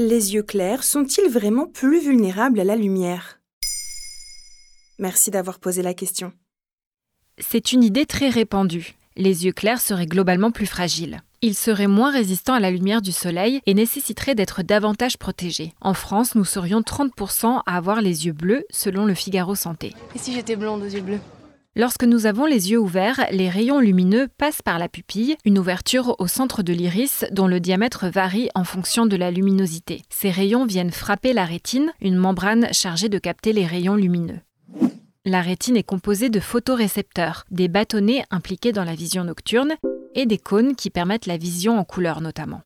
Les yeux clairs sont-ils vraiment plus vulnérables à la lumière? Merci d'avoir posé la question. C'est une idée très répandue. Les yeux clairs seraient globalement plus fragiles. Ils seraient moins résistants à la lumière du soleil et nécessiteraient d'être davantage protégés. En France, nous serions 30% à avoir les yeux bleus, selon le Figaro Santé. Et si j'étais blonde aux yeux bleus? Lorsque nous avons les yeux ouverts, les rayons lumineux passent par la pupille, une ouverture au centre de l'iris dont le diamètre varie en fonction de la luminosité. Ces rayons viennent frapper la rétine, une membrane chargée de capter les rayons lumineux. La rétine est composée de photorécepteurs, des bâtonnets impliqués dans la vision nocturne et des cônes qui permettent la vision en couleur notamment.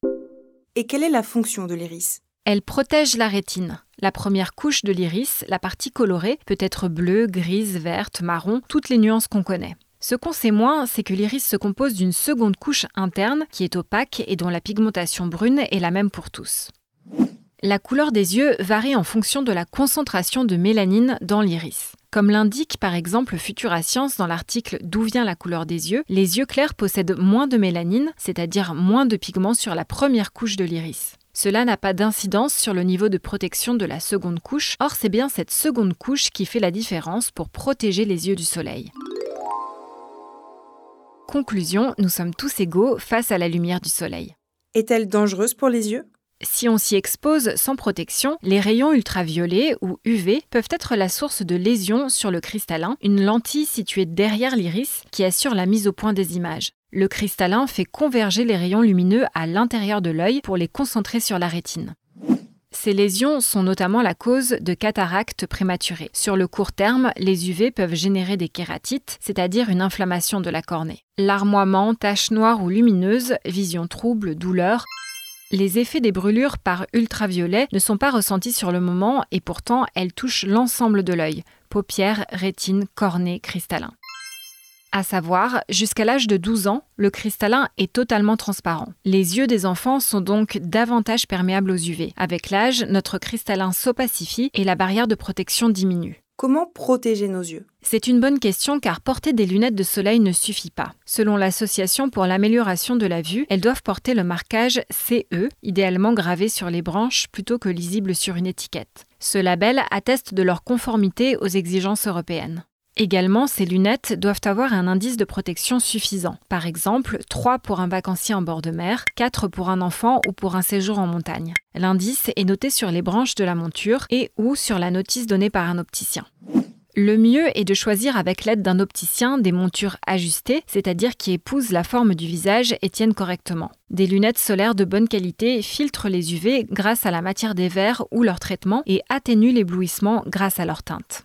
Et quelle est la fonction de l'iris? Elle protège la rétine. La première couche de l'iris, la partie colorée, peut être bleue, grise, verte, marron, toutes les nuances qu'on connaît. Ce qu'on sait moins, c'est que l'iris se compose d'une seconde couche interne qui est opaque et dont la pigmentation brune est la même pour tous. La couleur des yeux varie en fonction de la concentration de mélanine dans l'iris. Comme l'indique par exemple Futura Science dans l'article D'où vient la couleur des yeux, les yeux clairs possèdent moins de mélanine, c'est-à-dire moins de pigments sur la première couche de l'iris. Cela n'a pas d'incidence sur le niveau de protection de la seconde couche, or c'est bien cette seconde couche qui fait la différence pour protéger les yeux du soleil. Conclusion, nous sommes tous égaux face à la lumière du soleil. Est-elle dangereuse pour les yeux? Si on s'y expose sans protection, les rayons ultraviolets ou UV peuvent être la source de lésions sur le cristallin, une lentille située derrière l'iris qui assure la mise au point des images. Le cristallin fait converger les rayons lumineux à l'intérieur de l'œil pour les concentrer sur la rétine. Ces lésions sont notamment la cause de cataractes prématurées. Sur le court terme, les UV peuvent générer des kératites, c'est-à-dire une inflammation de la cornée. Larmoiement, taches noires ou lumineuses, vision trouble, douleur, les effets des brûlures par ultraviolet ne sont pas ressentis sur le moment et pourtant elles touchent l'ensemble de l'œil, paupières, rétine, cornée, cristallin. À savoir, jusqu'à l'âge de 12 ans, le cristallin est totalement transparent. Les yeux des enfants sont donc davantage perméables aux UV. Avec l'âge, notre cristallin s'opacifie et la barrière de protection diminue. Comment protéger nos yeux? C'est une bonne question car porter des lunettes de soleil ne suffit pas. Selon l'Association pour l'amélioration de la vue, elles doivent porter le marquage CE, idéalement gravé sur les branches plutôt que lisible sur une étiquette. Ce label atteste de leur conformité aux exigences européennes. Également, ces lunettes doivent avoir un indice de protection suffisant. Par exemple, 3 pour un vacancier en bord de mer, 4 pour un enfant ou pour un séjour en montagne. L'indice est noté sur les branches de la monture et ou sur la notice donnée par un opticien. Le mieux est de choisir avec l'aide d'un opticien des montures ajustées, c'est-à-dire qui épousent la forme du visage et tiennent correctement. Des lunettes solaires de bonne qualité filtrent les UV grâce à la matière des verres ou leur traitement et atténuent l'éblouissement grâce à leur teinte.